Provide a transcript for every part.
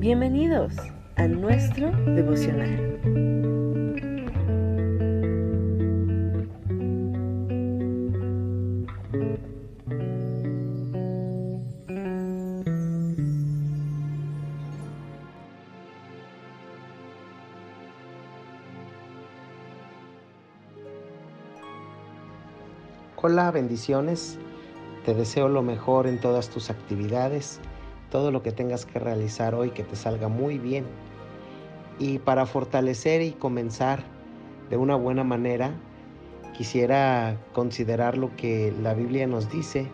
Bienvenidos a nuestro devocional. Hola, bendiciones. Te deseo lo mejor en todas tus actividades, todo lo que tengas que realizar hoy que te salga muy bien. Y para fortalecer y comenzar de una buena manera, quisiera considerar lo que la Biblia nos dice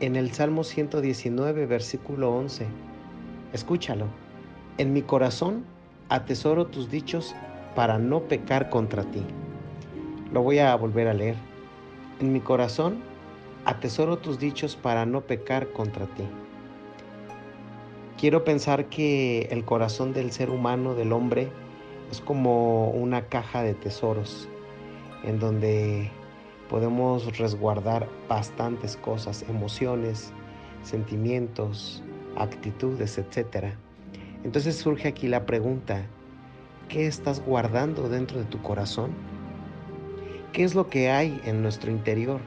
en el Salmo 119, versículo 11. Escúchalo. En mi corazón atesoro tus dichos para no pecar contra ti. Lo voy a volver a leer. En mi corazón atesoro tus dichos para no pecar contra ti. Quiero pensar que el corazón del ser humano, del hombre, es como una caja de tesoros en donde podemos resguardar bastantes cosas, emociones, sentimientos, actitudes, etc. Entonces surge aquí la pregunta, ¿qué estás guardando dentro de tu corazón? ¿Qué es lo que hay en nuestro interior?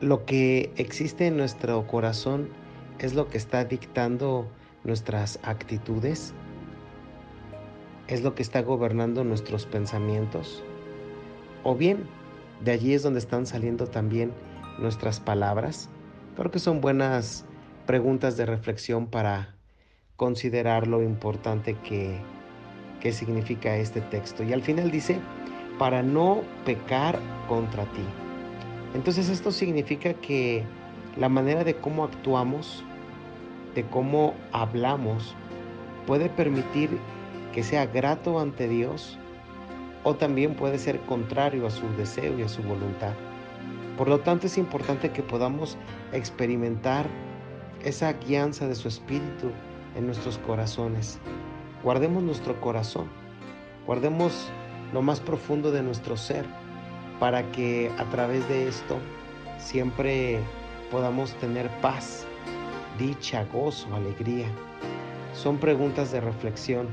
Lo que existe en nuestro corazón es lo que está dictando nuestras actitudes, es lo que está gobernando nuestros pensamientos, o bien de allí es donde están saliendo también nuestras palabras. Creo que son buenas preguntas de reflexión para considerar lo importante que, que significa este texto. Y al final dice, para no pecar contra ti. Entonces esto significa que la manera de cómo actuamos, de cómo hablamos, puede permitir que sea grato ante Dios o también puede ser contrario a su deseo y a su voluntad. Por lo tanto es importante que podamos experimentar esa guianza de su espíritu en nuestros corazones. Guardemos nuestro corazón, guardemos lo más profundo de nuestro ser, para que a través de esto siempre podamos tener paz, dicha, gozo, alegría. Son preguntas de reflexión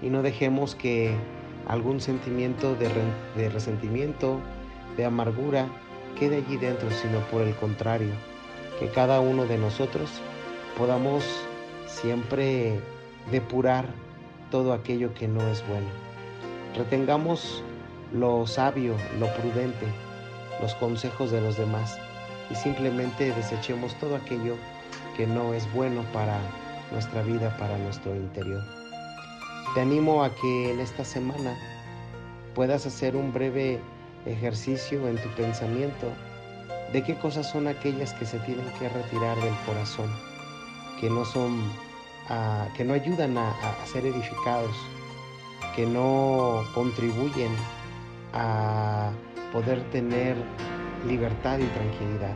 y no dejemos que algún sentimiento de, resentimiento, de amargura, quede allí dentro, sino por el contrario, que cada uno de nosotros podamos siempre depurar todo aquello que no es bueno. Retengamos lo sabio, lo prudente, los consejos de los demás y simplemente desechemos todo aquello que no es bueno para nuestra vida, para nuestro interior. Te animo a que en esta semana puedas hacer un breve ejercicio en tu pensamiento de qué cosas son aquellas que se tienen que retirar del corazón, que no son, ah, que no ayudan a ser edificados que no contribuyen a poder tener libertad y tranquilidad.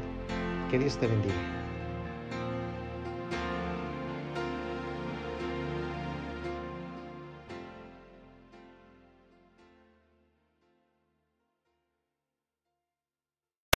Que Dios te bendiga.